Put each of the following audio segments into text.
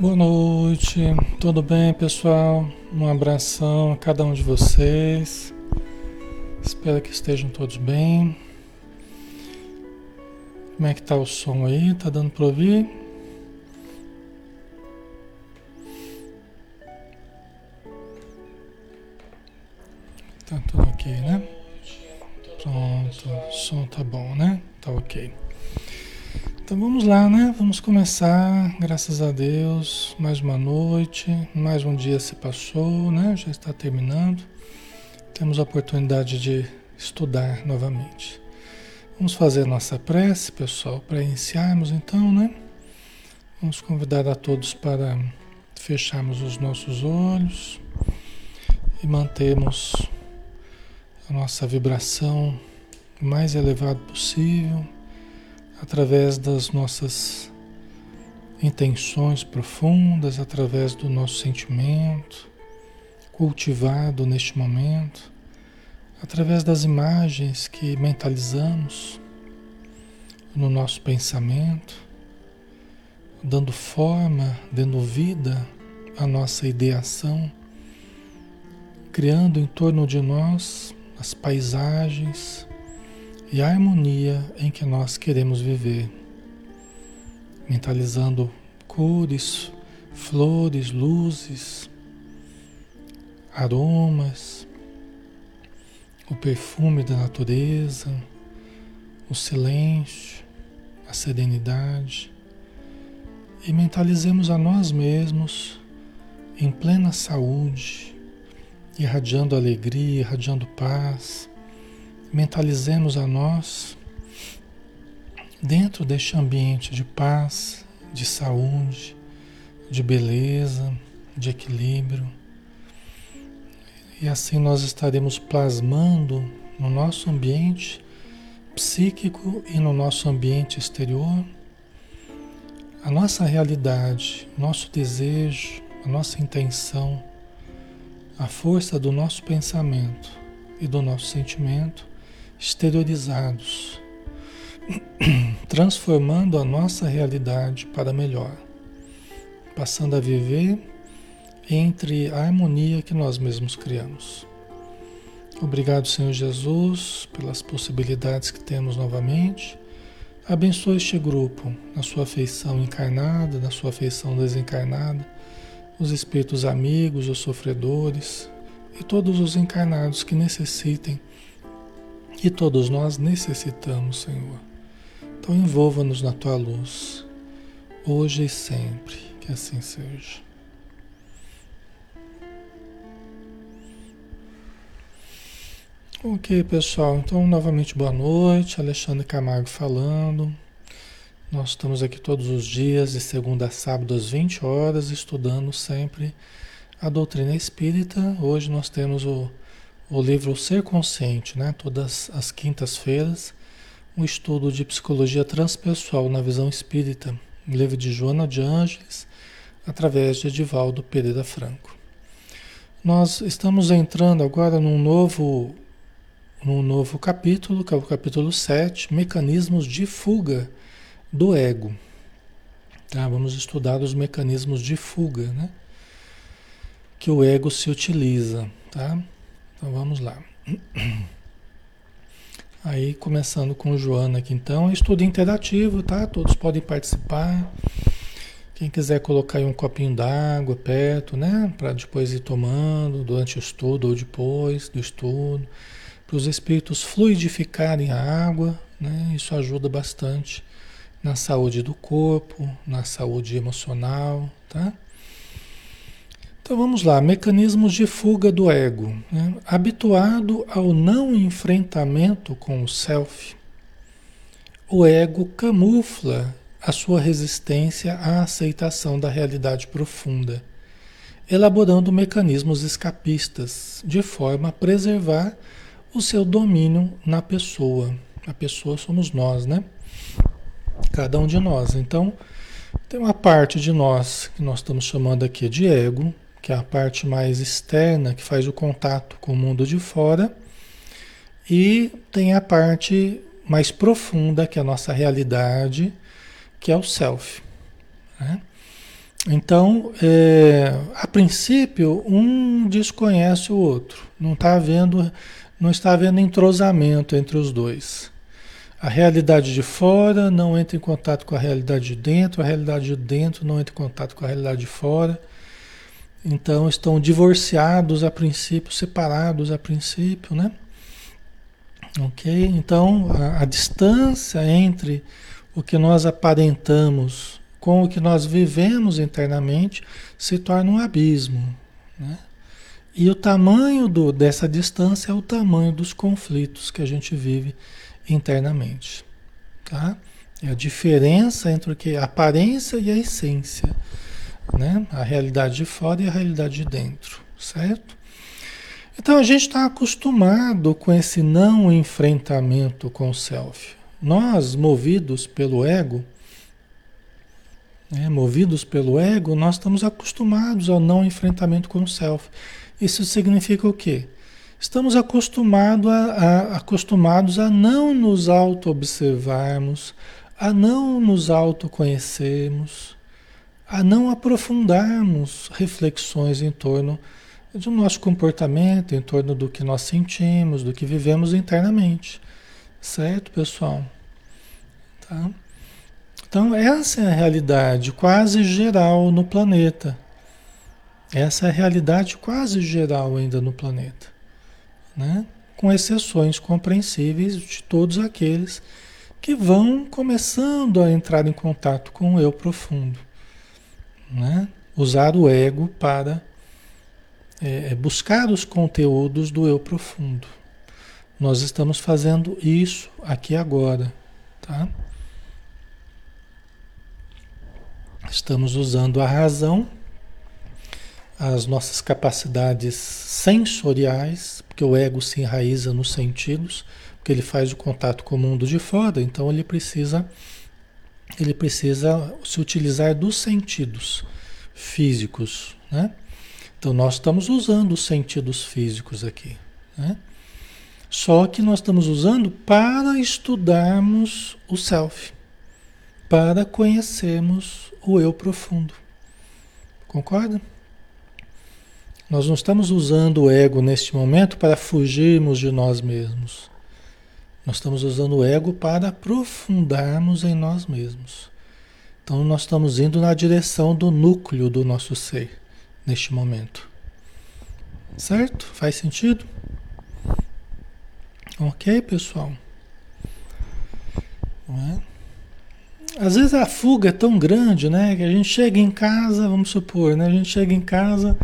Boa noite, tudo bem pessoal? Um abração a cada um de vocês. Espero que estejam todos bem. Como é que tá o som aí? Tá dando para ouvir? Tá tudo ok, né? Pronto, o som tá bom, né? Tá ok. Então vamos lá, né? Vamos começar, graças a Deus, mais uma noite, mais um dia se passou, né? Já está terminando. Temos a oportunidade de estudar novamente. Vamos fazer nossa prece, pessoal, para iniciarmos então, né? Vamos convidar a todos para fecharmos os nossos olhos e mantermos a nossa vibração o mais elevado possível através das nossas intenções profundas, através do nosso sentimento cultivado neste momento, através das imagens que mentalizamos no nosso pensamento, dando forma, dando vida à nossa ideação, criando em torno de nós as paisagens, e a harmonia em que nós queremos viver, mentalizando cores, flores, luzes, aromas, o perfume da natureza, o silêncio, a serenidade e mentalizemos a nós mesmos em plena saúde, irradiando alegria, irradiando paz mentalizemos a nós dentro deste ambiente de paz, de saúde, de beleza, de equilíbrio. E assim nós estaremos plasmando no nosso ambiente psíquico e no nosso ambiente exterior a nossa realidade, nosso desejo, a nossa intenção, a força do nosso pensamento e do nosso sentimento exteriorizados, transformando a nossa realidade para melhor, passando a viver entre a harmonia que nós mesmos criamos. Obrigado, Senhor Jesus, pelas possibilidades que temos novamente. Abençoe este grupo na sua feição encarnada, na sua feição desencarnada, os espíritos amigos, os sofredores e todos os encarnados que necessitem e todos nós necessitamos, Senhor. Então envolva-nos na tua luz, hoje e sempre, que assim seja. Ok, pessoal. Então, novamente, boa noite. Alexandre Camargo falando. Nós estamos aqui todos os dias, de segunda a sábado, às 20 horas, estudando sempre a doutrina espírita. Hoje nós temos o o livro Ser Consciente, né? todas as quintas-feiras, um estudo de psicologia transpessoal na visão espírita, livro de Joana de Ângeles, através de Edivaldo Pereira Franco. Nós estamos entrando agora num novo, num novo capítulo, que é o capítulo 7, Mecanismos de Fuga do Ego. Tá? Vamos estudar os mecanismos de fuga né? que o ego se utiliza. Tá? Então vamos lá. Aí começando com Joana aqui então, estudo interativo, tá? Todos podem participar. Quem quiser colocar aí um copinho d'água perto, né? Para depois ir tomando durante o estudo ou depois do estudo. Para os espíritos fluidificarem a água, né? Isso ajuda bastante na saúde do corpo, na saúde emocional, tá? Então vamos lá, mecanismos de fuga do ego. Né? Habituado ao não enfrentamento com o self, o ego camufla a sua resistência à aceitação da realidade profunda, elaborando mecanismos escapistas, de forma a preservar o seu domínio na pessoa. A pessoa somos nós, né? Cada um de nós. Então, tem uma parte de nós que nós estamos chamando aqui de ego, que é a parte mais externa, que faz o contato com o mundo de fora, e tem a parte mais profunda, que é a nossa realidade, que é o self. Né? Então, é, a princípio, um desconhece o outro. Não está havendo, não está havendo entrosamento entre os dois. A realidade de fora não entra em contato com a realidade de dentro, a realidade de dentro não entra em contato com a realidade de fora. Então estão divorciados a princípio, separados a princípio, né? Ok? Então a, a distância entre o que nós aparentamos com o que nós vivemos internamente se torna um abismo, né? E o tamanho do, dessa distância é o tamanho dos conflitos que a gente vive internamente. Tá? É a diferença entre o que a aparência e a essência, né? A realidade de fora e a realidade de dentro, certo? Então a gente está acostumado com esse não enfrentamento com o self. Nós, movidos pelo ego, né, movidos pelo ego, nós estamos acostumados ao não enfrentamento com o self. Isso significa o quê? Estamos acostumado a, a, acostumados a não nos auto-observarmos, a não nos autoconhecermos, a não aprofundarmos reflexões em torno do nosso comportamento, em torno do que nós sentimos, do que vivemos internamente. Certo, pessoal? Tá? Então, essa é a realidade quase geral no planeta. Essa é a realidade quase geral ainda no planeta né? com exceções compreensíveis de todos aqueles que vão começando a entrar em contato com o eu profundo. Né? Usar o ego para é, é, buscar os conteúdos do eu profundo. Nós estamos fazendo isso aqui agora, tá? Estamos usando a razão as nossas capacidades sensoriais, porque o ego se enraiza nos sentidos, porque ele faz o contato com o mundo de fora, então ele precisa ele precisa se utilizar dos sentidos físicos, né? Então nós estamos usando os sentidos físicos aqui, né? Só que nós estamos usando para estudarmos o self, para conhecermos o eu profundo. Concorda? Nós não estamos usando o ego neste momento para fugirmos de nós mesmos. Nós estamos usando o ego para aprofundarmos em nós mesmos. Então nós estamos indo na direção do núcleo do nosso ser neste momento. Certo? Faz sentido? Ok, pessoal? É? Às vezes a fuga é tão grande, né? Que a gente chega em casa, vamos supor, né? A gente chega em casa,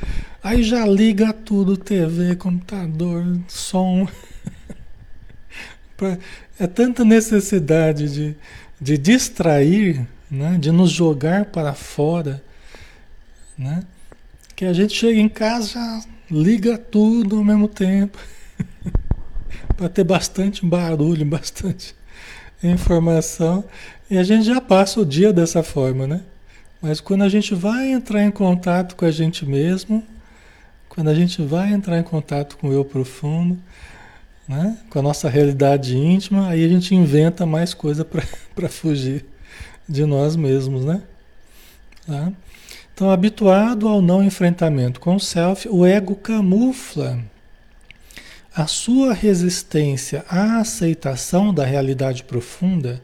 aí já liga tudo, TV, computador, som. É tanta necessidade de, de distrair, né? De nos jogar para fora, né? Que a gente chega em casa já liga tudo ao mesmo tempo. para ter bastante barulho, bastante informação. E a gente já passa o dia dessa forma, né? Mas quando a gente vai entrar em contato com a gente mesmo, quando a gente vai entrar em contato com o eu profundo, né? com a nossa realidade íntima, aí a gente inventa mais coisa para fugir de nós mesmos, né? Tá? Então, habituado ao não enfrentamento com o self, o ego camufla a sua resistência à aceitação da realidade profunda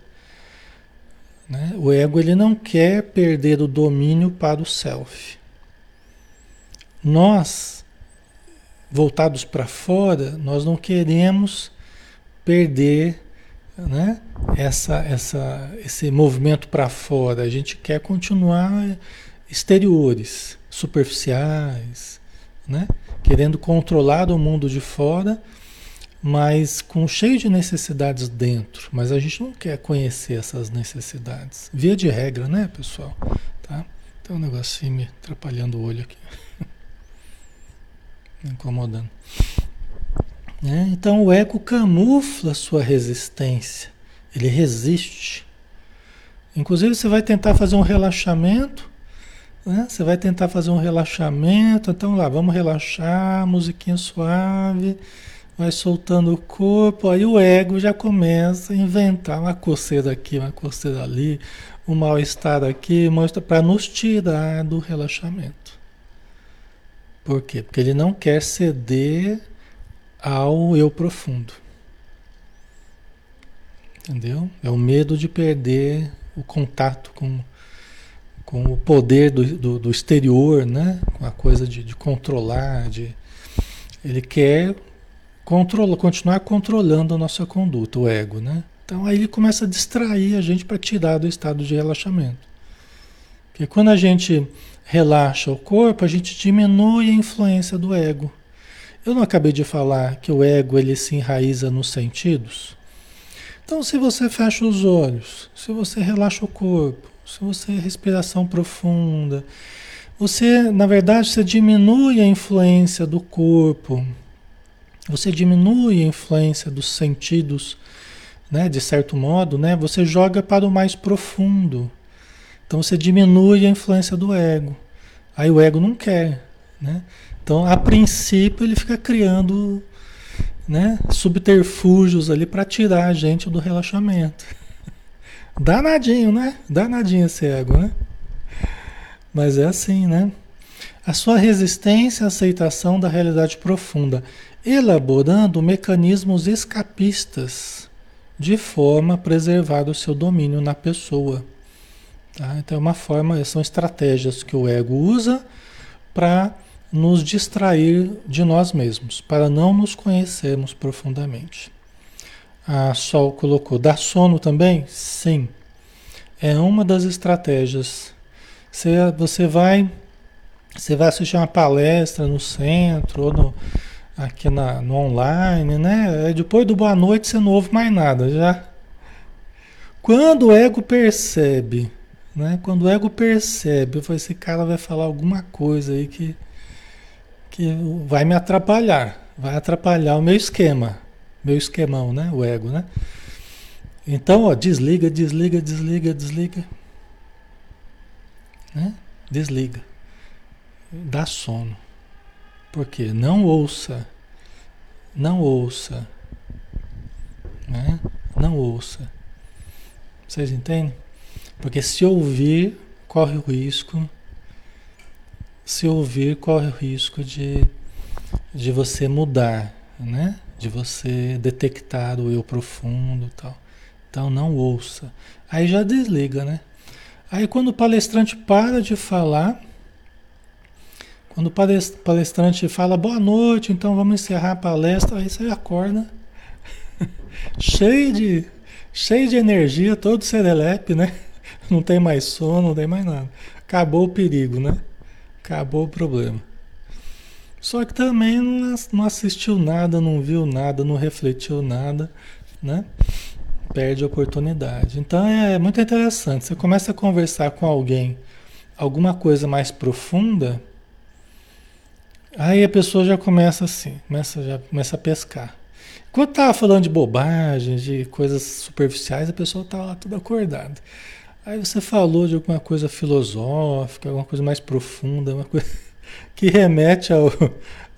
né? O ego ele não quer perder o domínio para o self. Nós, voltados para fora, nós não queremos perder né? essa, essa, esse movimento para fora. A gente quer continuar exteriores, superficiais, né? querendo controlar o mundo de fora mas com cheio de necessidades dentro. Mas a gente não quer conhecer essas necessidades. Via de regra, né, pessoal? Tá? Tem um negocinho me atrapalhando o olho aqui. Incomodando. É, então o ego camufla sua resistência. Ele resiste. Inclusive você vai tentar fazer um relaxamento. Né? Você vai tentar fazer um relaxamento. Então lá, vamos relaxar, musiquinha suave vai soltando o corpo, aí o ego já começa a inventar uma coceira aqui, uma coceira ali, um mal-estar aqui, para nos tirar do relaxamento. Por quê? Porque ele não quer ceder ao eu profundo. Entendeu? É o medo de perder o contato com, com o poder do, do, do exterior, né? com a coisa de, de controlar. De... Ele quer controla, continuar controlando a nossa conduta, o ego. Né? Então aí ele começa a distrair a gente para tirar do estado de relaxamento. Porque quando a gente relaxa o corpo, a gente diminui a influência do ego. Eu não acabei de falar que o ego ele se enraiza nos sentidos? Então, se você fecha os olhos, se você relaxa o corpo, se você respiração profunda, você, na verdade, você diminui a influência do corpo, você diminui a influência dos sentidos, né, de certo modo, né, você joga para o mais profundo. Então você diminui a influência do ego. Aí o ego não quer, né? Então, a princípio, ele fica criando né, subterfúgios ali para tirar a gente do relaxamento. Danadinho, né? Danadinho esse ego, né? Mas é assim, né? A sua resistência à aceitação da realidade profunda, elaborando mecanismos escapistas de forma a preservar o seu domínio na pessoa. Tá? Então, é uma forma, são estratégias que o ego usa para nos distrair de nós mesmos, para não nos conhecermos profundamente. A Sol colocou, dá sono também? Sim. É uma das estratégias. Você, você vai você vai assistir uma palestra no centro ou no, aqui na, no online, né? Depois do boa noite você não ouve mais nada, já. Quando o ego percebe, né? Quando o ego percebe, esse cara vai falar alguma coisa aí que que vai me atrapalhar, vai atrapalhar o meu esquema, meu esquemão, né? O ego, né? Então, ó, desliga, desliga, desliga, desliga. Né? Desliga. Dá sono. Por quê? Não ouça. Não ouça. Né? Não ouça. Vocês entendem? Porque se ouvir, corre o risco se ouvir, corre o risco de, de você mudar, né? De você detectar o eu profundo tal. Então não ouça. Aí já desliga, né? Aí quando o palestrante para de falar, quando o palestrante fala boa noite, então vamos encerrar a palestra, aí você acorda cheio de cheio de energia, todo serelepe, né? Não tem mais sono, não tem mais nada. Acabou o perigo, né? Acabou o problema. Só que também não assistiu nada, não viu nada, não refletiu nada, né? Perde a oportunidade. Então é muito interessante. Você começa a conversar com alguém alguma coisa mais profunda, aí a pessoa já começa assim, começa, já começa a pescar. Quando estava falando de bobagem, de coisas superficiais, a pessoa estava lá toda acordada. Aí você falou de alguma coisa filosófica, alguma coisa mais profunda, uma coisa que remete ao,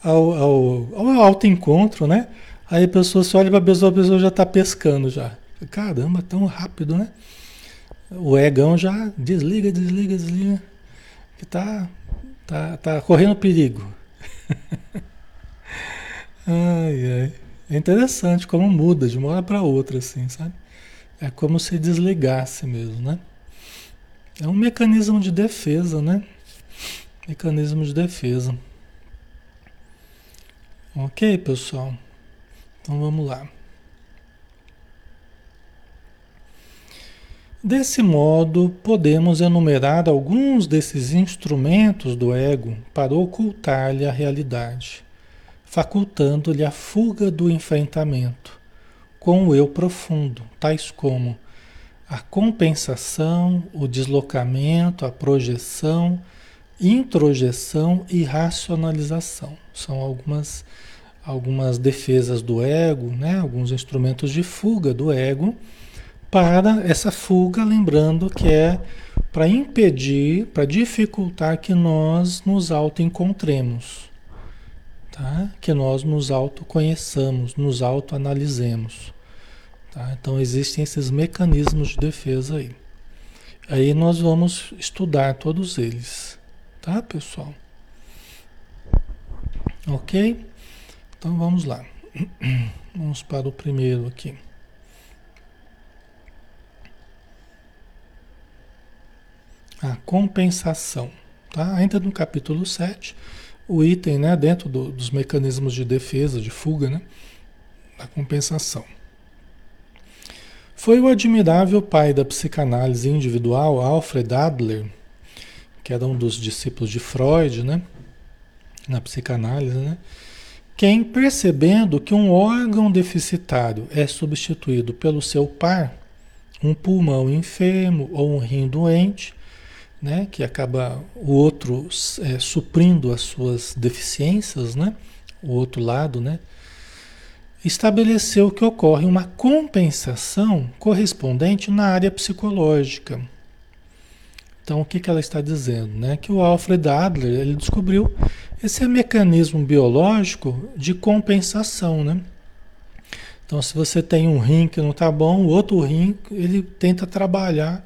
ao, ao, ao autoencontro, né? Aí a pessoa se olha para a pessoa, a pessoa já está pescando já. Caramba, tão rápido, né? O egão já desliga, desliga, desliga. Que tá, tá, tá correndo perigo. ai, ai. É interessante como muda de uma hora para outra, assim, sabe? É como se desligasse mesmo, né? É um mecanismo de defesa, né? Mecanismo de defesa. Ok, pessoal? Então vamos lá. Desse modo, podemos enumerar alguns desses instrumentos do ego para ocultar-lhe a realidade, facultando-lhe a fuga do enfrentamento com o eu profundo, tais como a compensação, o deslocamento, a projeção, introjeção e racionalização. São algumas, algumas defesas do ego, né? alguns instrumentos de fuga do ego, para essa fuga, lembrando que é para impedir, para dificultar que nós nos auto-encontremos. Tá? que nós nos autoconheçamos, nos autoanalisemos. Tá? Então existem esses mecanismos de defesa aí. Aí nós vamos estudar todos eles, tá, pessoal? Ok? Então vamos lá. Vamos para o primeiro aqui. A compensação. Tá? Ainda no capítulo 7, o item né, dentro do, dos mecanismos de defesa, de fuga, né, a compensação. Foi o admirável pai da psicanálise individual, Alfred Adler, que era um dos discípulos de Freud, né, na psicanálise, né, quem, percebendo que um órgão deficitário é substituído pelo seu par, um pulmão enfermo ou um rim doente, né, que acaba o outro é, suprindo as suas deficiências, né, o outro lado, né, estabeleceu que ocorre uma compensação correspondente na área psicológica. Então, o que, que ela está dizendo? Né? Que o Alfred Adler ele descobriu esse mecanismo biológico de compensação. Né? Então, se você tem um rim que não está bom, o outro rim ele tenta trabalhar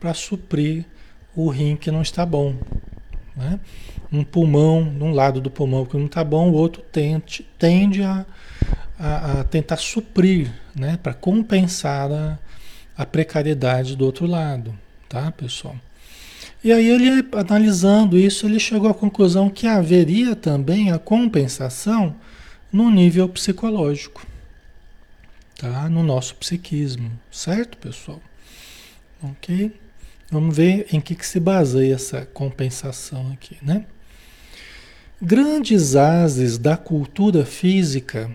para suprir o rim que não está bom. Né? Um pulmão, um lado do pulmão que não está bom, o outro tende, tende a, a, a tentar suprir, né? para compensar a, a precariedade do outro lado, tá, pessoal? E aí ele, analisando isso, ele chegou à conclusão que haveria também a compensação no nível psicológico, tá? No nosso psiquismo, certo, pessoal? Ok? Vamos ver em que, que se baseia essa compensação aqui, né? Grandes ases da cultura física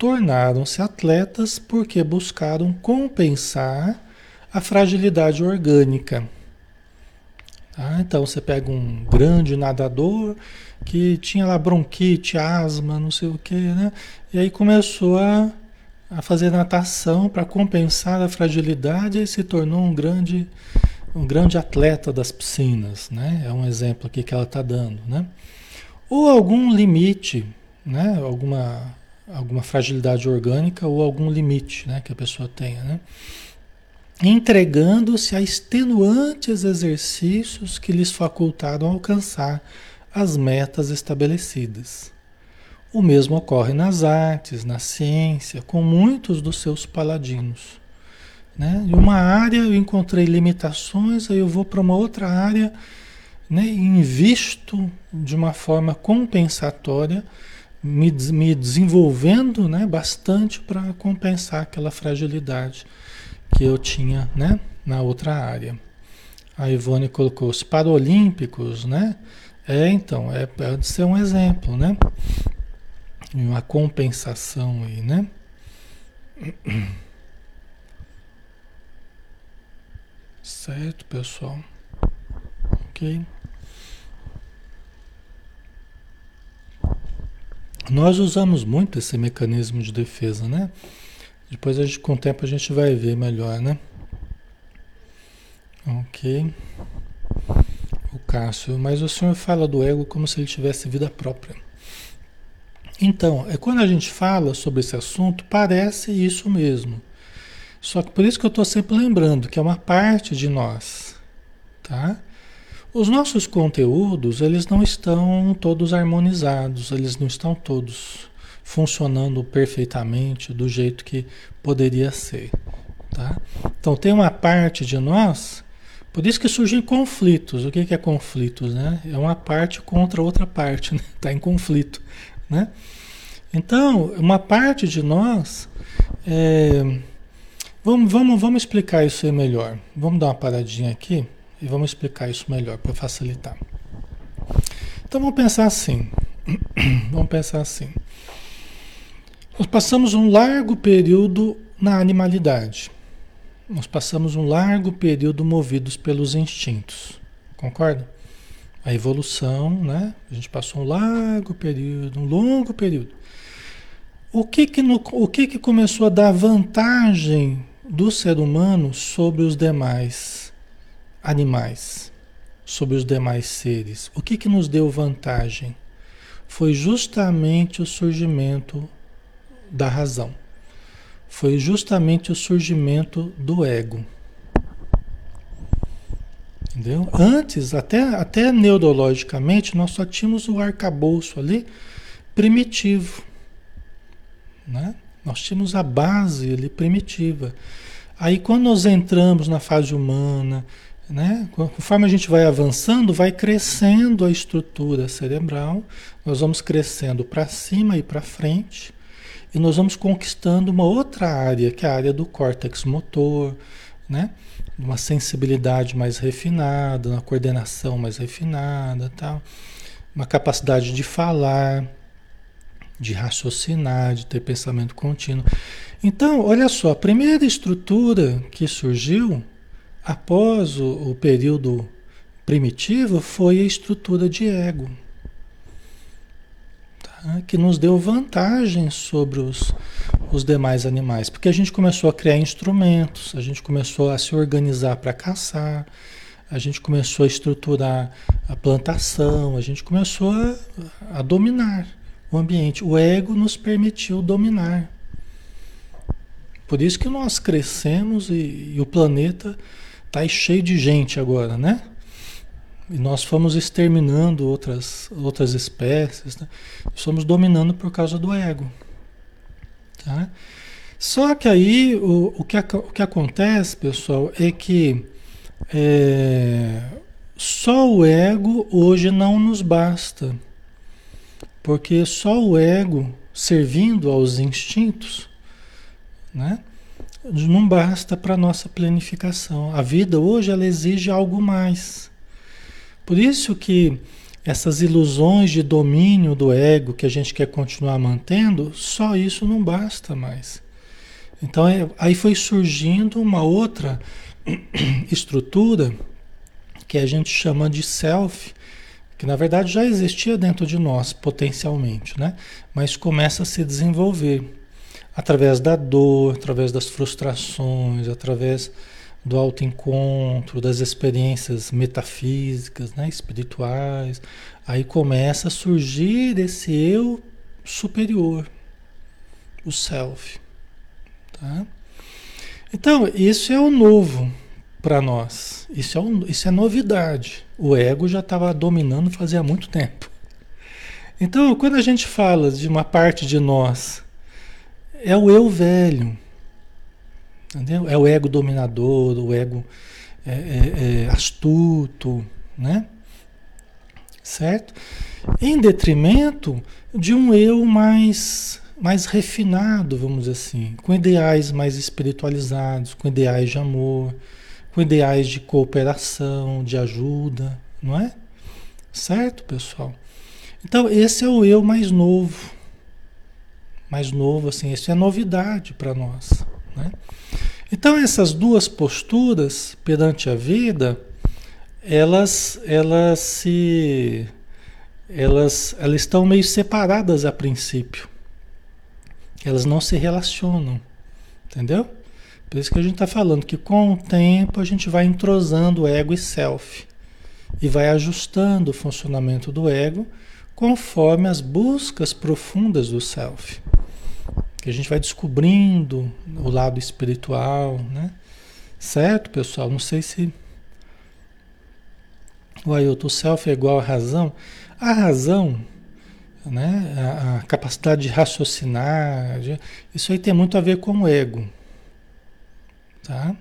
tornaram-se atletas porque buscaram compensar a fragilidade orgânica. Ah, então você pega um grande nadador que tinha lá bronquite, asma, não sei o que, né? E aí começou a, a fazer natação para compensar a fragilidade e se tornou um grande um grande atleta das piscinas, né? É um exemplo aqui que ela está dando, né? Ou algum limite, né? Alguma, alguma fragilidade orgânica ou algum limite, né? Que a pessoa tenha, né? Entregando-se a extenuantes exercícios que lhes facultaram alcançar as metas estabelecidas. O mesmo ocorre nas artes, na ciência, com muitos dos seus paladinos. Né? Em uma área eu encontrei limitações, aí eu vou para uma outra área né? invisto de uma forma compensatória, me, me desenvolvendo né? bastante para compensar aquela fragilidade que eu tinha né? na outra área. A Ivone colocou os Paralímpicos, né? É, então, é, pode ser um exemplo, né? Uma compensação aí, né? Certo, pessoal? Ok? Nós usamos muito esse mecanismo de defesa, né? Depois a gente, com o tempo a gente vai ver melhor, né? Ok. O Cássio, mas o senhor fala do ego como se ele tivesse vida própria. Então, é quando a gente fala sobre esse assunto, parece isso mesmo. Só que por isso que eu estou sempre lembrando que é uma parte de nós, tá? Os nossos conteúdos, eles não estão todos harmonizados, eles não estão todos funcionando perfeitamente do jeito que poderia ser, tá? Então tem uma parte de nós, por isso que surgem conflitos. O que, é conflitos, né? É uma parte contra outra parte, né? Tá em conflito, né? Então, uma parte de nós é, Vamos, vamos, vamos explicar isso aí melhor. Vamos dar uma paradinha aqui e vamos explicar isso melhor para facilitar. Então vamos pensar assim. vamos pensar assim. Nós passamos um largo período na animalidade. Nós passamos um largo período movidos pelos instintos. Concorda? A evolução, né? A gente passou um largo período, um longo período. O que que, no, o que, que começou a dar vantagem do ser humano sobre os demais animais, sobre os demais seres. O que, que nos deu vantagem? foi justamente o surgimento da razão. Foi justamente o surgimento do ego. Entendeu? Antes, até, até neurologicamente, nós só tínhamos o arcabouço ali primitivo. Né? Nós tínhamos a base ali primitiva. Aí quando nós entramos na fase humana, né? Conforme a gente vai avançando, vai crescendo a estrutura cerebral, nós vamos crescendo para cima e para frente, e nós vamos conquistando uma outra área, que é a área do córtex motor, né? uma sensibilidade mais refinada, uma coordenação mais refinada, tal, uma capacidade de falar, de raciocinar, de ter pensamento contínuo. Então, olha só, a primeira estrutura que surgiu após o, o período primitivo foi a estrutura de ego, tá? que nos deu vantagem sobre os, os demais animais, porque a gente começou a criar instrumentos, a gente começou a se organizar para caçar, a gente começou a estruturar a plantação, a gente começou a, a dominar o ambiente. O ego nos permitiu dominar. Por isso que nós crescemos e, e o planeta Está cheio de gente agora, né? E nós fomos exterminando outras, outras espécies, né? Dominando por causa do ego. Tá? Só que aí o, o, que, o que acontece, pessoal, é que é, só o ego hoje não nos basta. Porque só o ego servindo aos instintos, né? Não basta para nossa planificação. A vida hoje ela exige algo mais. Por isso que essas ilusões de domínio do ego que a gente quer continuar mantendo, só isso não basta mais. Então é, aí foi surgindo uma outra estrutura que a gente chama de self, que na verdade já existia dentro de nós potencialmente, né? Mas começa a se desenvolver através da dor, através das frustrações, através do autoencontro, das experiências metafísicas, né, espirituais, aí começa a surgir esse eu superior, o self. Tá? Então, isso é o novo para nós. Isso é, um, isso é novidade. O ego já estava dominando fazia muito tempo. Então, quando a gente fala de uma parte de nós é o eu velho. Entendeu? É o ego dominador, o ego é, é, é astuto, né? Certo? Em detrimento de um eu mais, mais refinado, vamos dizer assim, com ideais mais espiritualizados, com ideais de amor, com ideais de cooperação, de ajuda, não é? Certo, pessoal? Então, esse é o eu mais novo mais novo, assim, isso é novidade para nós. Né? Então essas duas posturas perante a vida, elas, elas se, elas, elas estão meio separadas a princípio. Elas não se relacionam, entendeu? Por isso que a gente está falando que com o tempo a gente vai entrosando ego e self e vai ajustando o funcionamento do ego conforme as buscas profundas do self que a gente vai descobrindo o lado espiritual, né? Certo, pessoal? Não sei se o Ailton, self é igual à razão. A razão, né? A, a, capacidade de raciocinar, de, isso aí tem muito a ver com o ego, tá?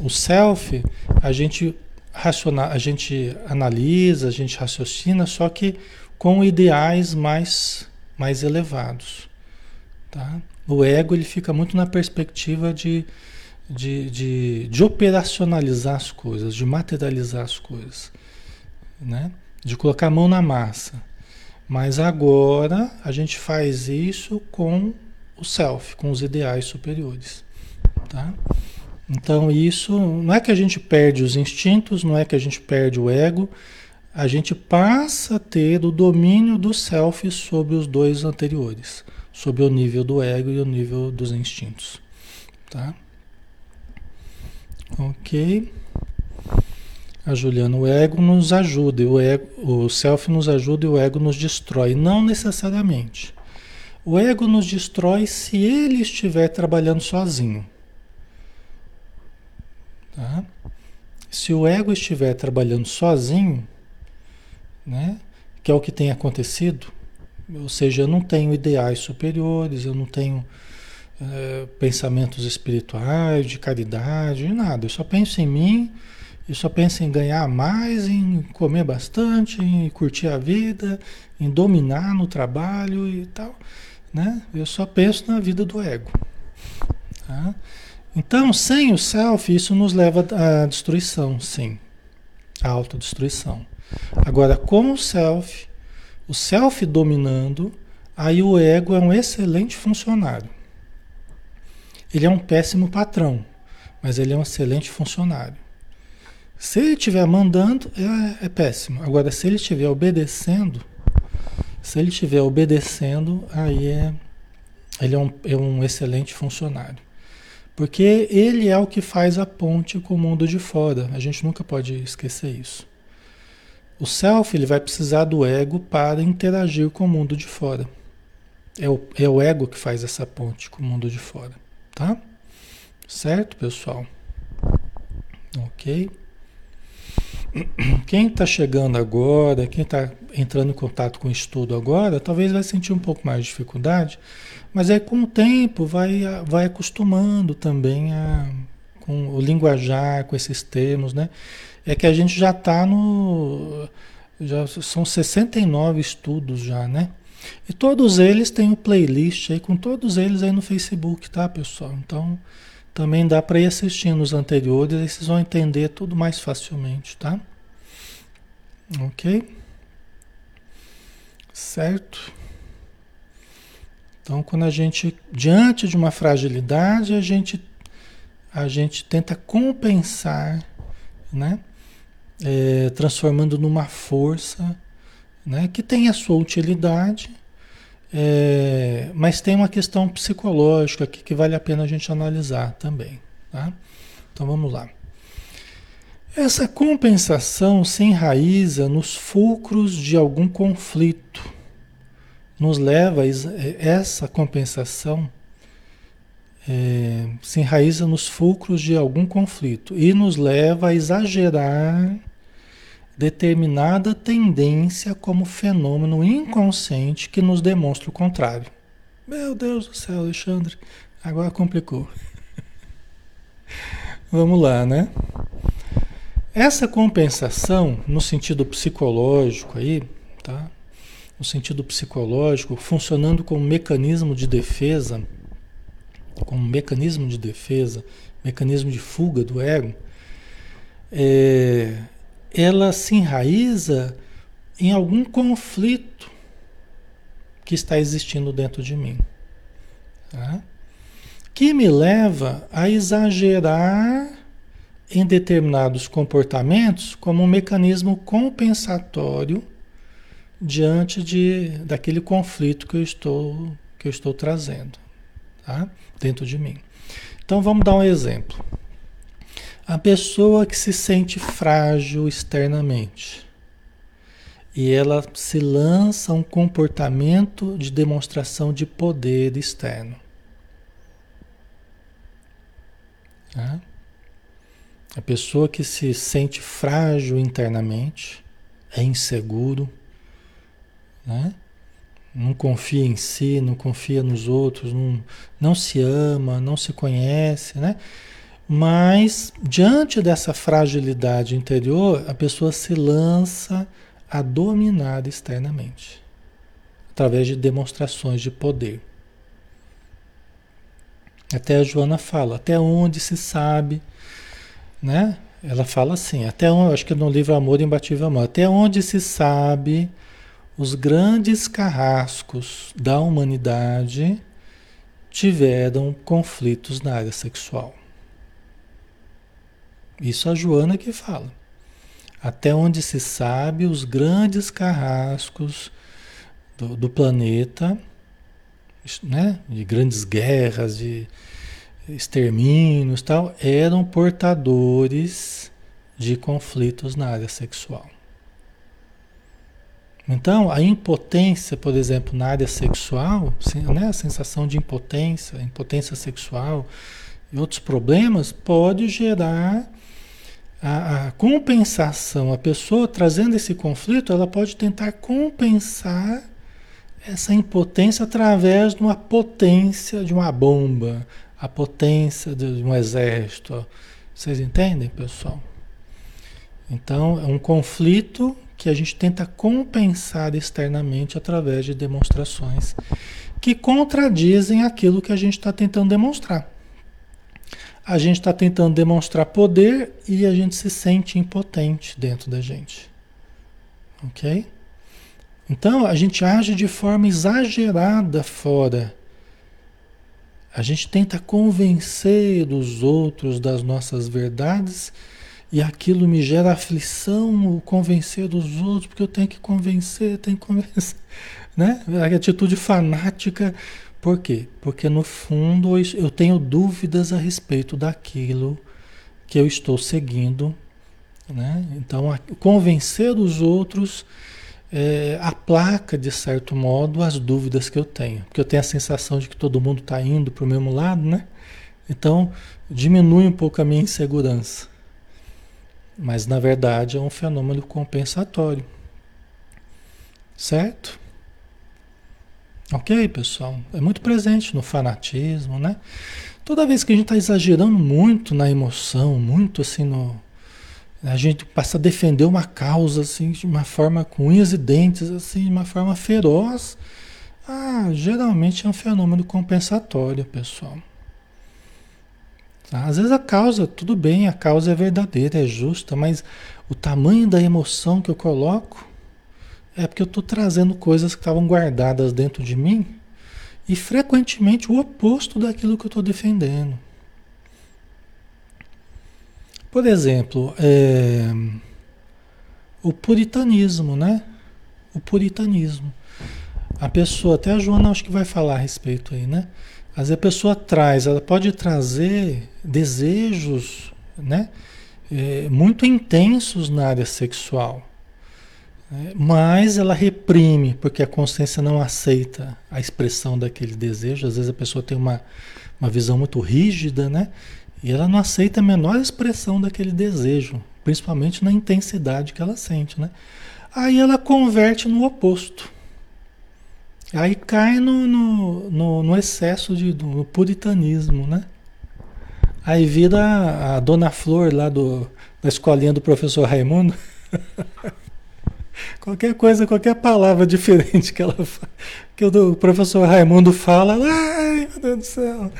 O self, a gente raciona, a gente analisa, a gente raciocina, só que com ideais mais mais elevados. Tá? O ego ele fica muito na perspectiva de, de, de, de operacionalizar as coisas, de materializar as coisas, né? de colocar a mão na massa. Mas agora a gente faz isso com o self, com os ideais superiores. Tá? Então isso não é que a gente perde os instintos, não é que a gente perde o ego, a gente passa a ter o domínio do self sobre os dois anteriores sobre o nível do ego e o nível dos instintos, tá? Ok. A Juliana, o ego nos ajuda, o, ego, o self nos ajuda e o ego nos destrói. Não necessariamente. O ego nos destrói se ele estiver trabalhando sozinho. Tá? Se o ego estiver trabalhando sozinho, né, que é o que tem acontecido, ou seja, eu não tenho ideais superiores, eu não tenho é, pensamentos espirituais, de caridade, nada. Eu só penso em mim, eu só penso em ganhar mais, em comer bastante, em curtir a vida, em dominar no trabalho e tal. Né? Eu só penso na vida do ego. Tá? Então, sem o self, isso nos leva à destruição, sim. À autodestruição. Agora, com o self, o self dominando, aí o ego é um excelente funcionário. Ele é um péssimo patrão, mas ele é um excelente funcionário. Se ele estiver mandando, é, é péssimo. Agora, se ele estiver obedecendo, se ele estiver obedecendo, aí é, ele é um, é um excelente funcionário. Porque ele é o que faz a ponte com o mundo de fora. A gente nunca pode esquecer isso. O self ele vai precisar do ego para interagir com o mundo de fora. É o, é o ego que faz essa ponte com o mundo de fora. Tá? Certo, pessoal? Ok. Quem está chegando agora, quem está entrando em contato com o estudo agora, talvez vai sentir um pouco mais de dificuldade, mas aí com o tempo vai, vai acostumando também a, com o linguajar, com esses termos, né? É que a gente já está no. Já são 69 estudos já, né? E todos eles têm um playlist aí, com todos eles aí no Facebook, tá, pessoal? Então também dá para ir assistindo os anteriores, aí vocês vão entender tudo mais facilmente, tá? Ok? Certo? Então, quando a gente, diante de uma fragilidade, a gente, a gente tenta compensar, né? É, transformando numa força, né? Que tem a sua utilidade, é, mas tem uma questão psicológica aqui que vale a pena a gente analisar também. Tá? Então vamos lá. Essa compensação se enraiza nos fulcros de algum conflito. Nos leva, essa compensação é, se enraiza nos fulcros de algum conflito e nos leva a exagerar determinada tendência como fenômeno inconsciente que nos demonstra o contrário. Meu Deus do céu, Alexandre, agora complicou. Vamos lá, né? Essa compensação, no sentido psicológico aí, tá? No sentido psicológico, funcionando como mecanismo de defesa, como mecanismo de defesa, mecanismo de fuga do ego, é, ela se enraiza em algum conflito que está existindo dentro de mim. Tá? Que me leva a exagerar em determinados comportamentos como um mecanismo compensatório diante de, daquele conflito que eu estou, que eu estou trazendo tá? dentro de mim. Então vamos dar um exemplo. A pessoa que se sente frágil externamente e ela se lança a um comportamento de demonstração de poder externo. Tá? A pessoa que se sente frágil internamente, é inseguro, né? não confia em si, não confia nos outros, não, não se ama, não se conhece, né? Mas, diante dessa fragilidade interior, a pessoa se lança a dominar externamente, através de demonstrações de poder. Até a Joana fala, até onde se sabe, né? Ela fala assim, até onde, acho que no livro Amor Imbatível Amor, até onde se sabe os grandes carrascos da humanidade tiveram conflitos na área sexual. Isso a Joana que fala. Até onde se sabe, os grandes carrascos do, do planeta, né, de grandes guerras, de extermínios tal, eram portadores de conflitos na área sexual. Então, a impotência, por exemplo, na área sexual, né, a sensação de impotência, impotência sexual e outros problemas, pode gerar a, a, compensação. A pessoa trazendo esse conflito, ela pode tentar compensar essa impotência através de uma potência de uma bomba, a potência de um exército. Vocês entendem, pessoal? Então, é um conflito que a gente tenta compensar externamente através de demonstrações que contradizem aquilo que a gente está tentando demonstrar. A gente está tentando demonstrar poder e a gente se sente impotente dentro da gente. Ok? Então a gente age de forma exagerada fora. A gente tenta convencer os outros das nossas verdades e aquilo me gera aflição, o convencer dos outros, porque eu tenho que convencer, tenho que convencer. Né? A atitude fanática. Por quê? Porque no fundo eu tenho dúvidas a respeito daquilo que eu estou seguindo. Né? Então, convencer os outros é, aplaca, de certo modo, as dúvidas que eu tenho. Porque eu tenho a sensação de que todo mundo está indo para o mesmo lado, né? Então, diminui um pouco a minha insegurança. Mas na verdade é um fenômeno compensatório. Certo? Ok, pessoal? É muito presente no fanatismo, né? Toda vez que a gente está exagerando muito na emoção, muito assim no. A gente passa a defender uma causa assim, de uma forma com unhas e dentes, assim, de uma forma feroz. Ah, geralmente é um fenômeno compensatório, pessoal. Às vezes a causa, tudo bem, a causa é verdadeira, é justa, mas o tamanho da emoção que eu coloco é porque eu estou trazendo coisas que estavam guardadas dentro de mim e frequentemente o oposto daquilo que eu estou defendendo. Por exemplo, é, o puritanismo, né? O puritanismo. A pessoa, até a Joana acho que vai falar a respeito aí, né? Mas a pessoa traz, ela pode trazer desejos, né? É, muito intensos na área sexual. Né? Mas ela reprime, porque a consciência não aceita a expressão daquele desejo. Às vezes a pessoa tem uma, uma visão muito rígida, né? E ela não aceita a menor expressão daquele desejo, principalmente na intensidade que ela sente, né? Aí ela converte no oposto. Aí cai no, no, no, no excesso de, do puritanismo, né? Aí vira a, a Dona Flor lá do, da escolinha do professor Raimundo. qualquer coisa, qualquer palavra diferente que, ela, que o professor Raimundo fala, ai meu Deus do céu.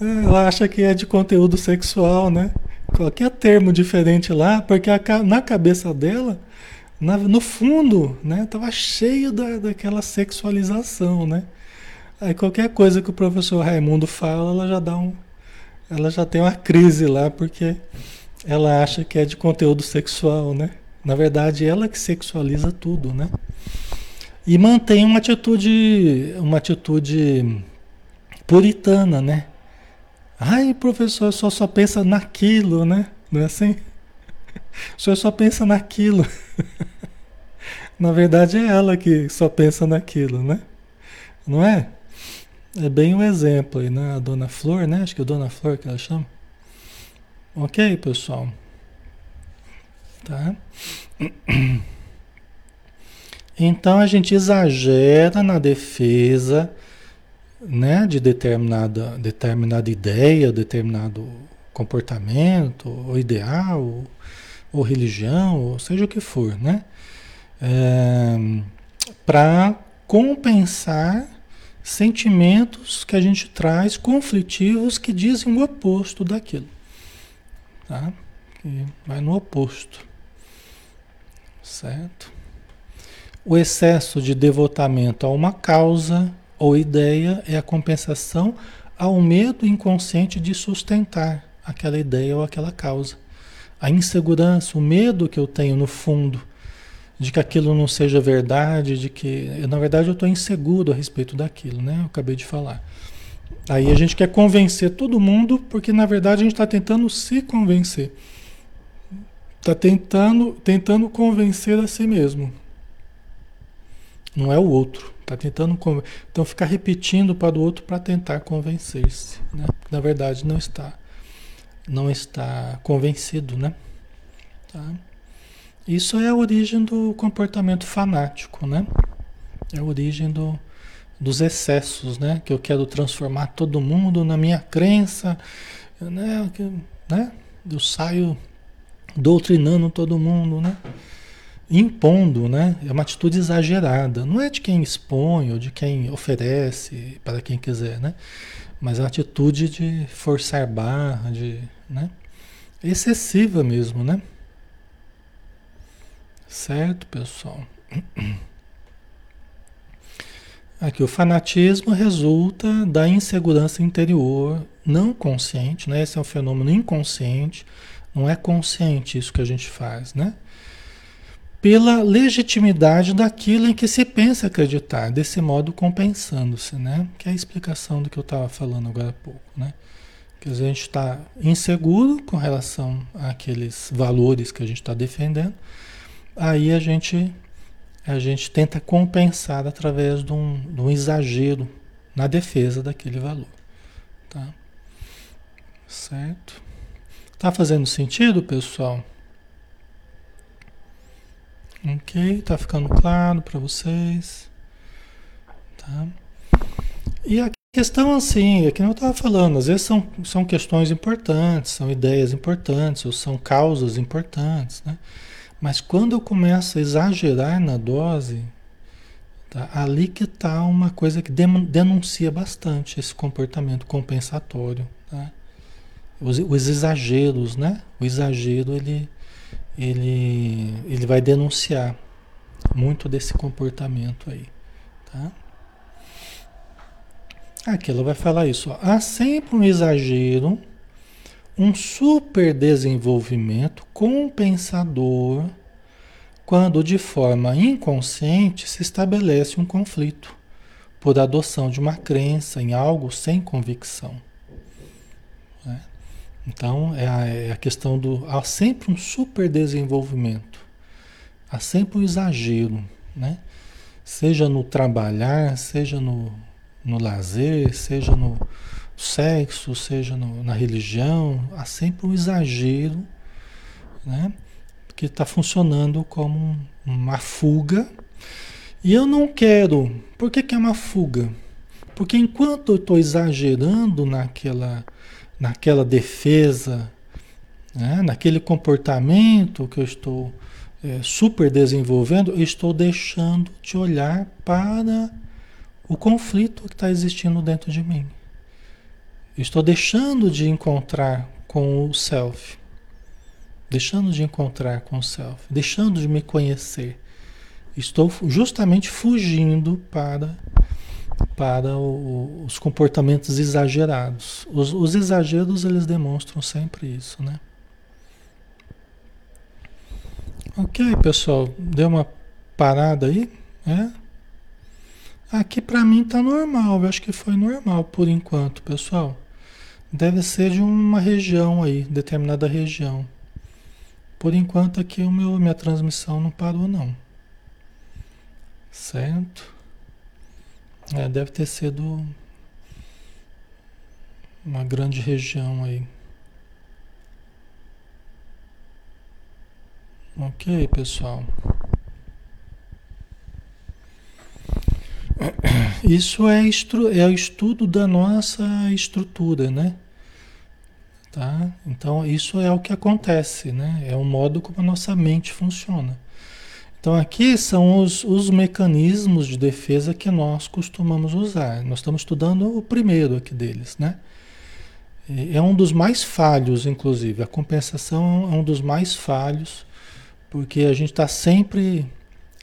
Ela acha que é de conteúdo sexual, né? Qualquer termo diferente lá, porque a, na cabeça dela na, no fundo, né, tava cheio da, daquela sexualização, né? Aí qualquer coisa que o professor Raimundo fala, ela já dá um, ela já tem uma crise lá porque ela acha que é de conteúdo sexual, né? Na verdade, ela que sexualiza tudo, né? E mantém uma atitude, uma atitude puritana, né? Ai, professor, só só pensa naquilo, né? Não é assim? O senhor só pensa naquilo. Na verdade é ela que só pensa naquilo, né? Não é? É bem um exemplo aí, né? A Dona Flor, né? Acho que é a Dona Flor que ela chama. Ok, pessoal? Tá? Então a gente exagera na defesa né, de determinada, determinada ideia, determinado comportamento, ou ideal, ou religião, ou seja o que for, né? É, para compensar sentimentos que a gente traz conflitivos que dizem o oposto daquilo. Tá? Que vai no oposto. Certo? O excesso de devotamento a uma causa ou ideia é a compensação ao medo inconsciente de sustentar aquela ideia ou aquela causa a insegurança, o medo que eu tenho no fundo de que aquilo não seja verdade, de que, na verdade, eu estou inseguro a respeito daquilo, né? Eu acabei de falar. Aí a gente quer convencer todo mundo, porque na verdade a gente está tentando se convencer. Está tentando, tentando convencer a si mesmo. Não é o outro. Está tentando. Então ficar repetindo para o outro para tentar convencer-se. Né? Na verdade não está. Não está convencido, né? Tá? Isso é a origem do comportamento fanático, né? É a origem do, dos excessos, né? Que eu quero transformar todo mundo na minha crença, né? né? Eu saio doutrinando todo mundo, né? Impondo, né? É uma atitude exagerada. Não é de quem expõe ou de quem oferece para quem quiser, né? Mas é uma atitude de forçar barra, de, né? Excessiva mesmo, né? Certo, pessoal? Aqui, o fanatismo resulta da insegurança interior não consciente, né? Esse é um fenômeno inconsciente não é consciente isso que a gente faz, né? Pela legitimidade daquilo em que se pensa acreditar, desse modo compensando-se, né? Que é a explicação do que eu estava falando agora há pouco, né? Que a gente está inseguro com relação àqueles valores que a gente está defendendo, aí a gente a gente tenta compensar através de um, de um exagero na defesa daquele valor, tá? Certo? Tá fazendo sentido, pessoal? Ok, tá ficando claro para vocês? Tá? E a questão assim, é que eu estava falando, às vezes são, são questões importantes, são ideias importantes, ou são causas importantes, né? Mas quando eu começo a exagerar na dose, tá? ali que está uma coisa que denuncia bastante esse comportamento compensatório? Os, os exageros, né? O exagero ele, ele, ele vai denunciar muito desse comportamento aí, tá? Aqui ela vai falar isso. Ó. Há sempre um exagero, um superdesenvolvimento compensador quando de forma inconsciente se estabelece um conflito por adoção de uma crença em algo sem convicção. Então, é a, é a questão do. Há sempre um superdesenvolvimento, há sempre um exagero, né? Seja no trabalhar, seja no, no lazer, seja no sexo, seja no, na religião, há sempre um exagero, né? Que está funcionando como uma fuga. E eu não quero. Por que, que é uma fuga? Porque enquanto eu estou exagerando naquela naquela defesa, né? naquele comportamento que eu estou é, super desenvolvendo, eu estou deixando de olhar para o conflito que está existindo dentro de mim. Eu estou deixando de encontrar com o self, deixando de encontrar com o self, deixando de me conhecer. Estou justamente fugindo para para o, os comportamentos exagerados. Os, os, exageros eles demonstram sempre isso, né? Ok, pessoal, deu uma parada aí, né? Aqui para mim tá normal, eu acho que foi normal por enquanto, pessoal. Deve ser de uma região aí, determinada região. Por enquanto aqui o meu minha transmissão não parou não. Certo? É, deve ter sido uma grande região aí. Ok, pessoal. Isso é, é o estudo da nossa estrutura, né? Tá? Então, isso é o que acontece, né? É o modo como a nossa mente funciona. Então, aqui são os, os mecanismos de defesa que nós costumamos usar. Nós estamos estudando o primeiro aqui deles, né? É um dos mais falhos, inclusive. A compensação é um dos mais falhos, porque a gente está sempre,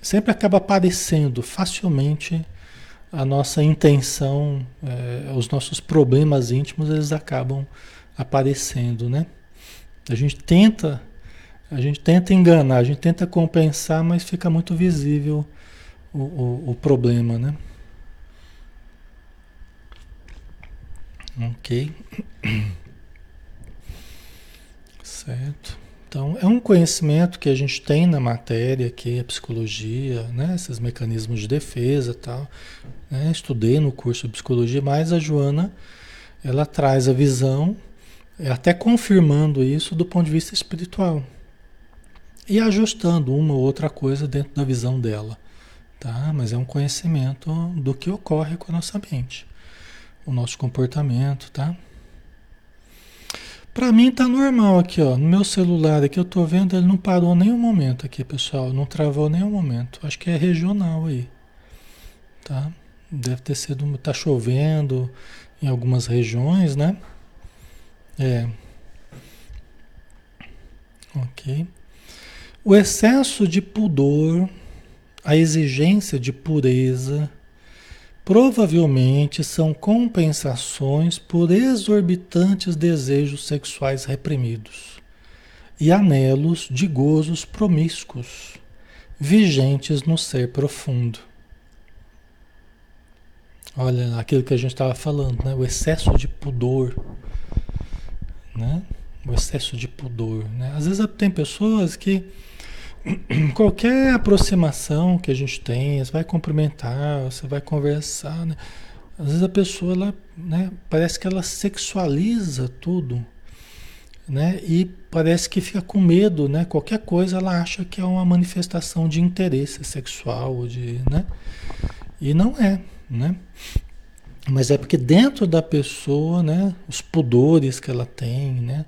sempre acaba aparecendo facilmente a nossa intenção, é, os nossos problemas íntimos, eles acabam aparecendo, né? A gente tenta a gente tenta enganar, a gente tenta compensar, mas fica muito visível o, o, o problema, né? Ok. Certo. Então, é um, conhecimento que a gente tem na matéria, que é psicologia, né? esses mecanismos de defesa tal. Né? Estudei no curso de psicologia, mas a Joana ela traz a visão, até confirmando isso do ponto de vista espiritual. E ajustando uma ou outra coisa dentro da visão dela. Tá? Mas é um conhecimento do que ocorre com a nossa mente, o nosso comportamento, tá? Para mim tá normal aqui, ó. No meu celular aqui eu tô vendo, ele não parou nenhum momento aqui, pessoal. Não travou nenhum momento. Acho que é regional aí. Tá? Deve ter sido. Tá chovendo em algumas regiões, né? É. Ok. O excesso de pudor, a exigência de pureza provavelmente são compensações por exorbitantes desejos sexuais reprimidos e anelos de gozos promíscuos, vigentes no ser profundo. Olha, aquilo que a gente estava falando, né? o excesso de pudor. Né? O excesso de pudor. Né? Às vezes tem pessoas que qualquer aproximação que a gente tem, você vai cumprimentar, você vai conversar, né? Às vezes a pessoa, ela, né, parece que ela sexualiza tudo, né? E parece que fica com medo, né? Qualquer coisa ela acha que é uma manifestação de interesse sexual, de, né? E não é, né? Mas é porque dentro da pessoa, né, os pudores que ela tem, né?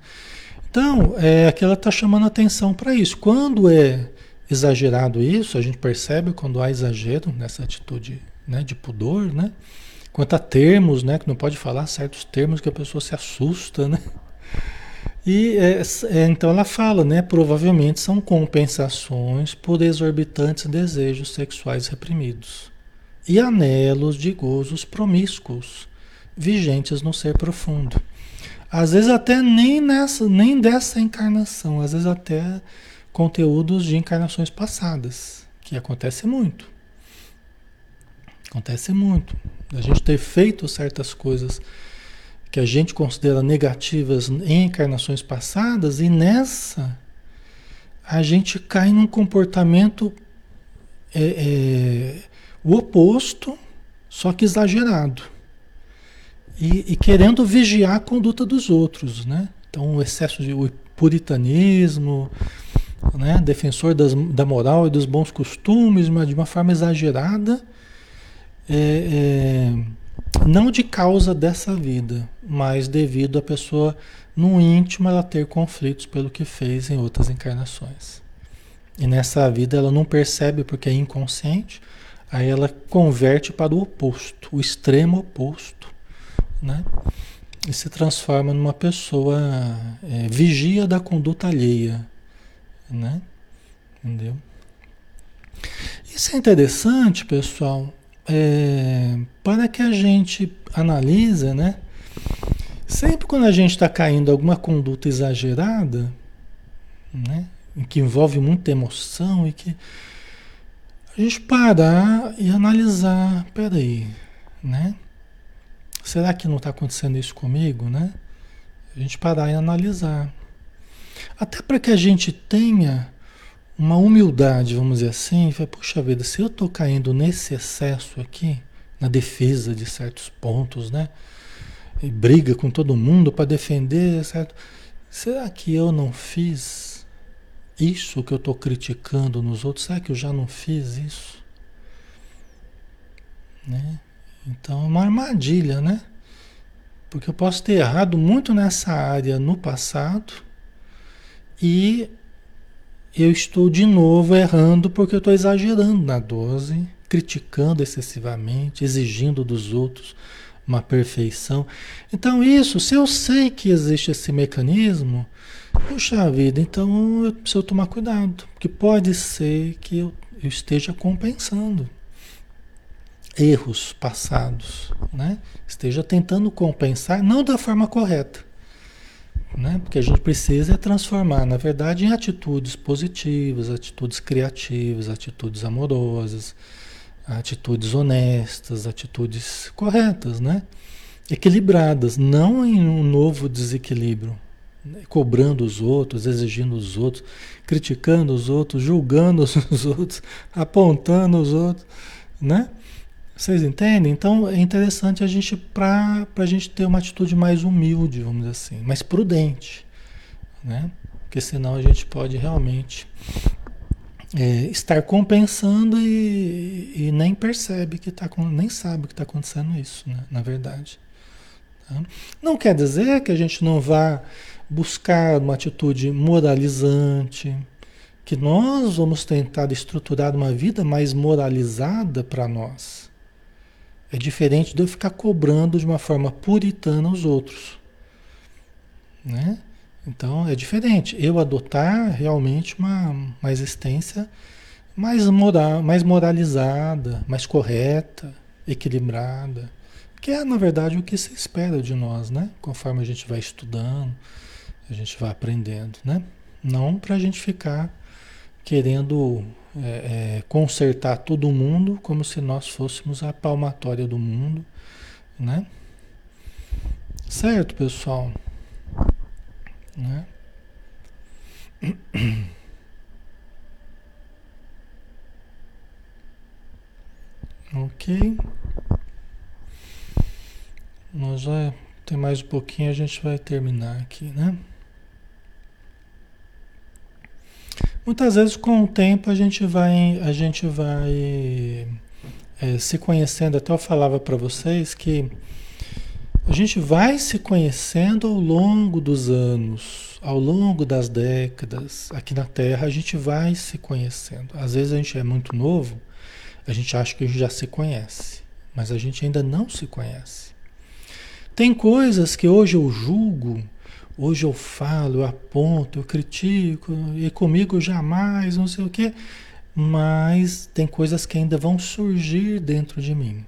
Então, é que ela está chamando atenção para isso. Quando é exagerado isso, a gente percebe quando há exagero nessa atitude né, de pudor, né? Quanto a termos, né, que não pode falar certos termos que a pessoa se assusta, né? E é, é, então ela fala, né? Provavelmente são compensações por exorbitantes desejos sexuais reprimidos e anelos de gozos promíscuos vigentes no ser profundo. Às vezes até nem nessa, nem dessa encarnação, às vezes até conteúdos de encarnações passadas, que acontece muito. Acontece muito. A gente ter feito certas coisas que a gente considera negativas em encarnações passadas e nessa a gente cai num comportamento é, é, o oposto, só que exagerado e, e, querendo vigiar a conduta dos outros, né? Então, o excesso de puritanismo, né? defensor das, da moral e dos bons costumes, mas de uma forma exagerada, é, é, não de causa dessa vida, mas devido a pessoa, no íntimo, ela ter conflitos pelo que fez em outras encarnações. E nessa vida ela não percebe porque é inconsciente, aí ela converte para o oposto, o extremo oposto né? E se transforma numa pessoa é, vigia da conduta alheia, né? Entendeu? Isso é interessante, pessoal, é, para que a gente analise, né? Sempre quando a gente está caindo alguma conduta exagerada, né? Que envolve muita emoção e que a gente parar e analisar, peraí, né? Será que não está acontecendo isso comigo, né? A gente parar e analisar. Até para que a gente tenha uma humildade, vamos dizer assim, e puxa vida, se eu estou caindo nesse excesso aqui, na defesa de certos pontos, né? E briga com todo mundo para defender, certo? Será que eu não fiz isso que eu estou criticando nos outros? Será que eu já não fiz isso? Né? Então é uma armadilha, né? Porque eu posso ter errado muito nessa área no passado e eu estou de novo errando porque eu estou exagerando na dose, criticando excessivamente, exigindo dos outros uma perfeição. Então, isso, se eu sei que existe esse mecanismo, puxa vida, então eu preciso tomar cuidado, porque pode ser que eu, eu esteja compensando erros passados, né? Esteja tentando compensar, não da forma correta, né? Porque a gente precisa é transformar, na verdade, em atitudes positivas, atitudes criativas, atitudes amorosas, atitudes honestas, atitudes corretas, né? Equilibradas, não em um novo desequilíbrio, né? cobrando os outros, exigindo os outros, criticando os outros, julgando os outros, apontando os outros, né? Vocês entendem? Então é interessante a gente para a gente ter uma atitude mais humilde, vamos dizer assim, mais prudente, né? Porque senão a gente pode realmente é, estar compensando e, e, nem percebe que está nem sabe que está acontecendo isso, né? na verdade. Tá? Não quer dizer que a gente não vá buscar uma atitude moralizante, que nós vamos tentar estruturar uma vida mais moralizada para nós. É diferente de eu ficar cobrando de uma forma puritana os outros. Né? Então é diferente. Eu adotar realmente uma, uma existência mais, moral, mais moralizada, mais correta, equilibrada. Que é, na verdade, o que se espera de nós, né? Conforme a gente vai estudando, a gente vai aprendendo, né? Não para a gente ficar querendo é, é, consertar todo mundo como se nós fôssemos a palmatória do mundo, né? Certo, pessoal? Né? Ok. Nós já tem mais um pouquinho, a gente vai terminar aqui, né? Muitas vezes com o tempo a gente vai, a gente vai é, se conhecendo. Até eu falava para vocês que a gente vai se conhecendo ao longo dos anos, ao longo das décadas. Aqui na Terra a gente vai se conhecendo. Às vezes a gente é muito novo, a gente acha que a gente já se conhece, mas a gente ainda não se conhece. Tem coisas que hoje eu julgo, hoje eu falo, eu aponto, eu critico, e comigo jamais, não sei o quê, mas tem coisas que ainda vão surgir dentro de mim.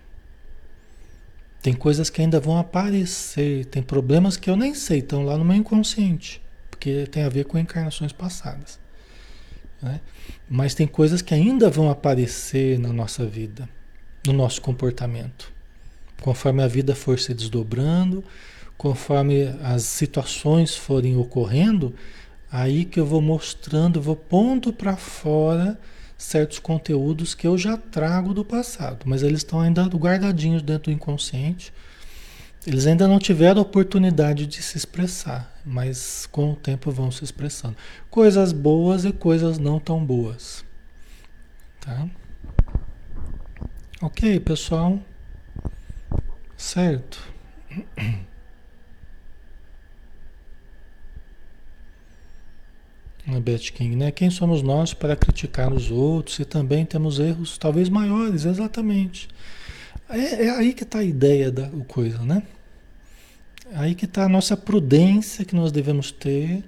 Tem coisas que ainda vão aparecer, tem problemas que eu nem sei, estão lá no meu inconsciente, porque tem a ver com encarnações passadas. Né? Mas tem coisas que ainda vão aparecer na nossa vida, no nosso comportamento. Conforme a vida for se desdobrando, conforme as situações forem ocorrendo, aí que eu vou mostrando, vou pondo para fora certos conteúdos que eu já trago do passado, mas eles estão ainda guardadinhos dentro do inconsciente. Eles ainda não tiveram oportunidade de se expressar, mas com o tempo vão se expressando. Coisas boas e coisas não tão boas. Tá? Ok, pessoal? Certo. Beth King, né? Quem somos nós para criticar os outros e também temos erros talvez maiores, exatamente. É, é aí que está a ideia da coisa, né? Aí que está a nossa prudência que nós devemos ter.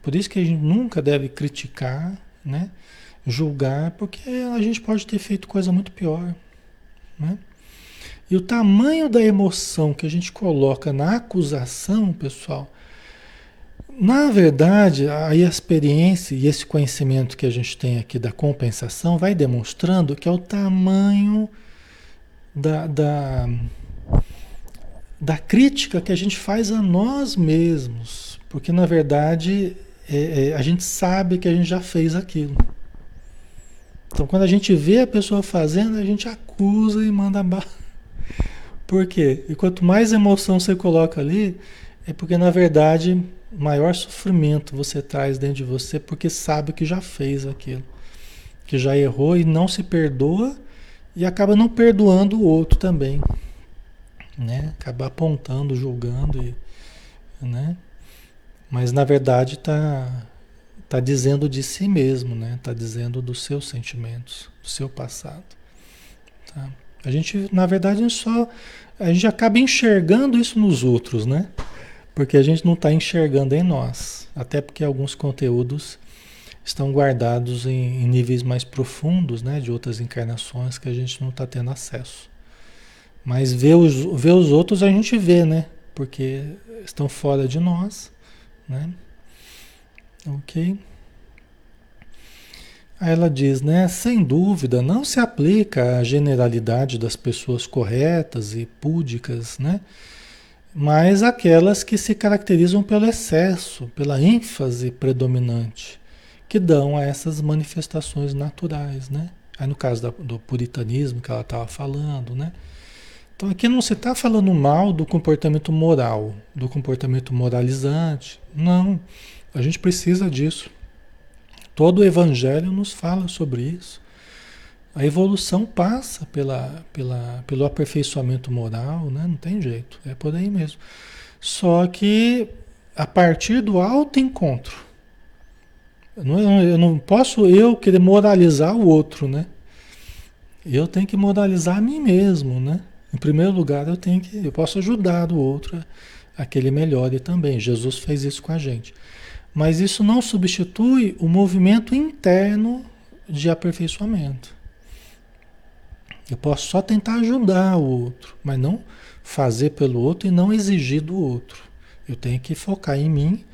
Por isso que a gente nunca deve criticar, né? Julgar, porque a gente pode ter feito coisa muito pior, né? E o tamanho da emoção que a gente coloca na acusação, pessoal, na verdade, a experiência e esse conhecimento que a gente tem aqui da compensação vai demonstrando que é o tamanho da, da, da crítica que a gente faz a nós mesmos. Porque, na verdade, é, é, a gente sabe que a gente já fez aquilo. Então, quando a gente vê a pessoa fazendo, a gente acusa e manda barra. Por quê? E quanto mais emoção você coloca ali, é porque na verdade maior sofrimento você traz dentro de você porque sabe que já fez aquilo, que já errou e não se perdoa e acaba não perdoando o outro também, né? Acaba apontando, julgando e, né? Mas na verdade está tá dizendo de si mesmo, né? Está dizendo dos seus sentimentos, do seu passado, tá? A gente, na verdade, só a gente acaba enxergando isso nos outros, né? Porque a gente não está enxergando em nós. Até porque alguns conteúdos estão guardados em, em, níveis mais profundos, né? De outras encarnações que a gente não está tendo acesso. Mas ver os, ver os outros a gente vê, né? Porque estão fora de nós, né? Ok? Aí ela diz, né? Sem dúvida, não se aplica à generalidade das pessoas corretas e púdicas, né? Mas aquelas que se caracterizam pelo excesso, pela ênfase predominante, que dão a essas manifestações naturais, né? Aí no caso da, do puritanismo que ela estava falando, né? Então aqui não se está falando mal do comportamento moral, do comportamento moralizante. Não, a gente precisa disso. Todo o evangelho nos fala sobre isso. A evolução passa pela, pela, pelo aperfeiçoamento moral, né? não tem jeito, é por aí mesmo. Só que a partir do autoencontro. Eu não, eu não posso eu querer moralizar o outro, né? Eu tenho que moralizar a mim mesmo, né? Em primeiro lugar, eu tenho que, eu posso ajudar o outro a, a que ele melhore também. Jesus fez isso com a gente. Mas isso não substitui o movimento interno de aperfeiçoamento. Eu posso só tentar ajudar o outro, mas não fazer pelo outro e não exigir do outro. Eu tenho que focar em mim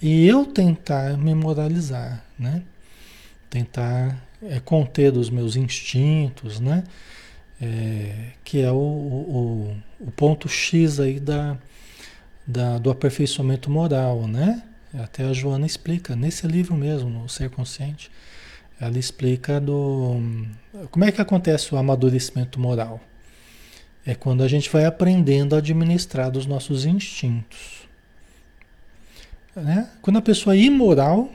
e eu tentar me moralizar, né? Tentar é, conter os meus instintos, né? é, que é o, o, o, ponto X aí da, da, do aperfeiçoamento moral, né? Até a Joana explica, nesse livro mesmo, no Ser Consciente, ela explica do como é que acontece o amadurecimento moral. É quando a gente vai aprendendo a administrar dos nossos instintos. Né? Quando a pessoa é imoral,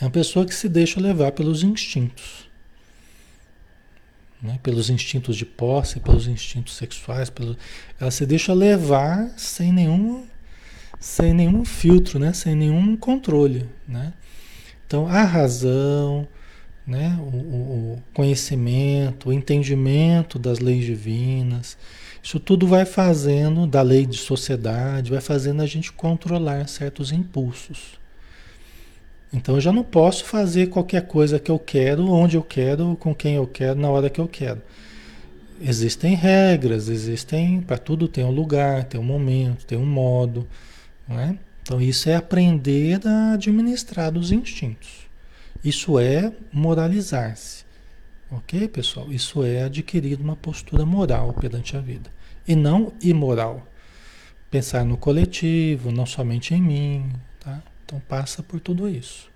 é uma pessoa que se deixa levar pelos instintos né? pelos instintos de posse, pelos instintos sexuais, pelo... ela se deixa levar sem nenhum, sem nenhum filtro, né? sem nenhum controle. Né? Então a razão, né? O, o, conhecimento, o entendimento das leis divinas, isso tudo vai fazendo, da lei de sociedade, vai fazendo a gente controlar certos impulsos. Então eu já não posso fazer qualquer coisa que eu quero, onde eu quero, com quem eu quero, na hora que eu quero. Existem regras, existem. Para tudo tem um lugar, tem um momento, tem um modo. Não é? Então isso é aprender a administrar os instintos. Isso é moralizar-se. Ok, pessoal? Isso é adquirir uma postura moral perante a vida. E não imoral. Pensar no coletivo, não somente em mim. Tá? Então passa por tudo isso.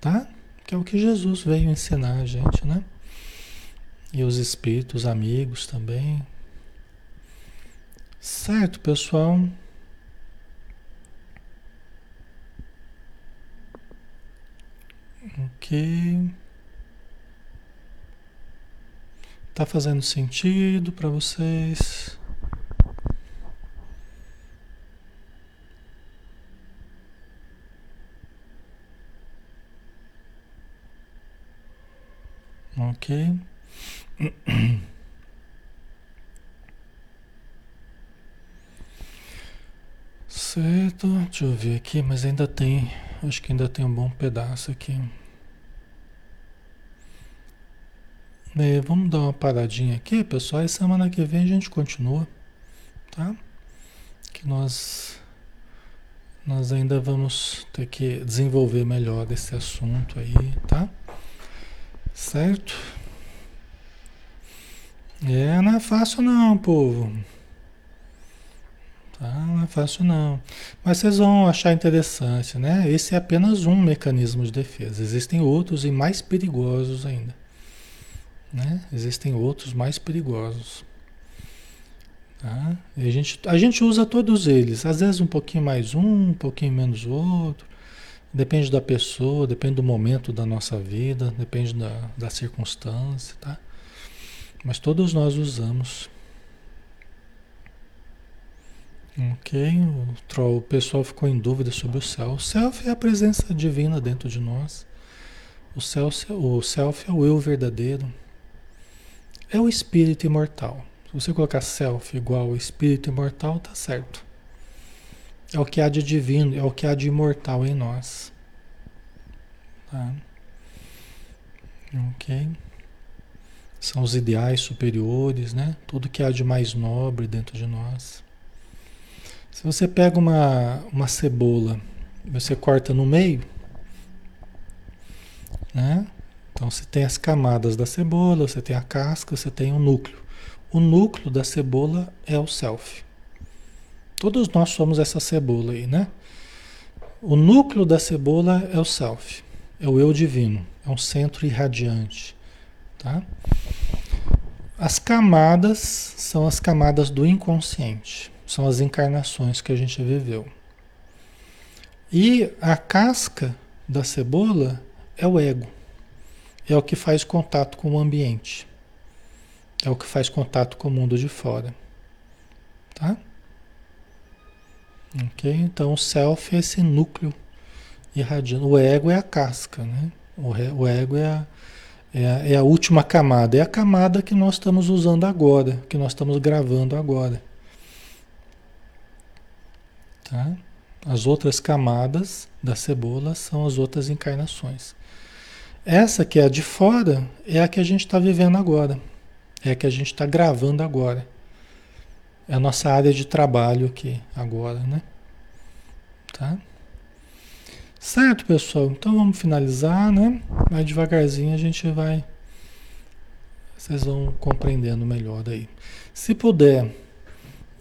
Tá? Que é o que Jesus veio ensinar a gente, né? E os espíritos amigos também. Certo, pessoal? Ok. Tá fazendo sentido para vocês? Ok. Certo, deixa eu ver aqui, mas ainda tem, acho que ainda tem um bom pedaço aqui. É, vamos dar uma paradinha aqui, pessoal, e semana que vem a gente continua, tá? Que nós, nós ainda vamos ter que desenvolver melhor esse assunto aí, tá? Certo? É, não é fácil não, povo. Tá? Não é fácil não. Mas vocês vão achar interessante, né? Esse é apenas um mecanismo de defesa. Existem outros e mais perigosos ainda. Né? Existem outros mais perigosos. Tá? a, gente, a gente usa todos eles. Às vezes um pouquinho mais um, um pouquinho menos outro. Depende da pessoa, depende do momento da nossa vida, depende da, da circunstância, tá? Mas todos nós usamos. Ok, o, o pessoal ficou em dúvida sobre o self. O self é a presença divina dentro de nós. O self, o self é o eu verdadeiro. É o espírito imortal. Se você colocar self igual ao espírito imortal, tá certo. É o que há de divino, é o que há de imortal em nós. Tá? Ok? São os ideais superiores, né? Tudo que há de mais nobre dentro de nós. Se você pega uma, uma cebola, você corta no meio, né? Então você tem as camadas da cebola, você tem a casca, você tem o núcleo. O núcleo da cebola é o self. Todos nós somos essa cebola aí, né? O núcleo da cebola é o self, é o eu divino, é um centro irradiante, tá? As camadas são as camadas do inconsciente, são as encarnações que a gente viveu. E a casca da cebola é o ego, é o que faz contato com o ambiente, é o que faz contato com o mundo de fora, tá? Ok? Então o self é esse núcleo irradiando. O ego é a casca, né? O, o ego é a, é a, é a última camada, é a camada que nós estamos usando agora, que nós estamos gravando agora. Tá? As outras camadas da cebola são as outras encarnações. Essa que é a de fora é a que a gente está vivendo agora, é a que a gente está gravando agora. É a nossa área de trabalho aqui agora, né? Tá? Certo, pessoal? Então vamos finalizar, né? Vai devagarzinho a gente vai. Vocês vão compreendendo melhor aí. Se puder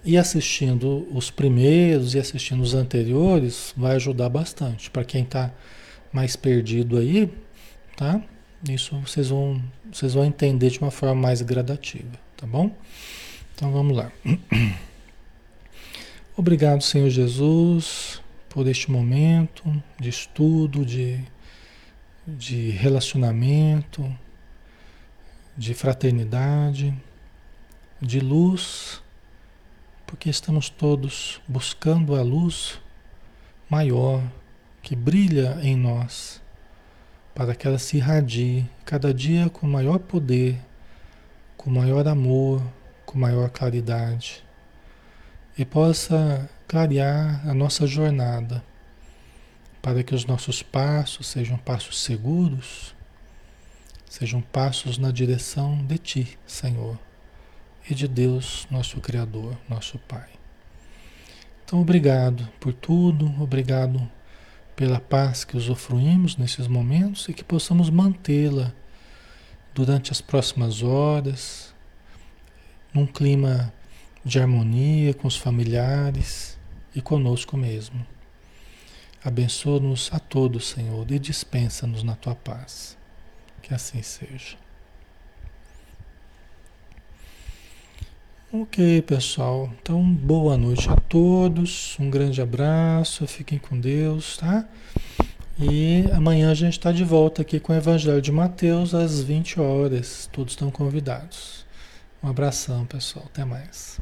ir assistindo os primeiros e assistindo os anteriores, vai ajudar bastante. Para quem está mais perdido aí, tá? Isso vocês vão, vocês vão entender de uma forma mais gradativa, tá bom? Então vamos lá. Obrigado, Senhor Jesus, por este momento de estudo, de, de relacionamento, de fraternidade, de luz, porque estamos todos buscando a luz maior que brilha em nós, para que ela se irradie cada dia com maior poder, com maior amor, com maior claridade e possa clarear a nossa jornada para que os nossos passos sejam passos seguros, sejam passos na direção de Ti, Senhor, e de Deus, nosso Criador, nosso Pai. Então, obrigado por tudo, obrigado pela paz que usufruímos nesses momentos e que possamos mantê-la durante as próximas horas, num clima de harmonia com os familiares e conosco mesmo. Abençoa-nos a todos, Senhor, e dispensa-nos na tua paz. Que assim seja. Ok, pessoal. Então, boa noite a todos. Um grande abraço. Fiquem com Deus, tá? E amanhã a gente está de volta aqui com o Evangelho de Mateus às 20 horas. Todos estão convidados. Um abração, pessoal. Até mais.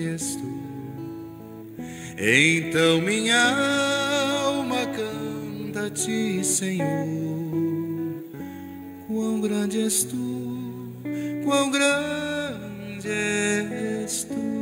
és tu. Então minha alma canta a ti, Senhor quão grande és tu, quão grande és tu.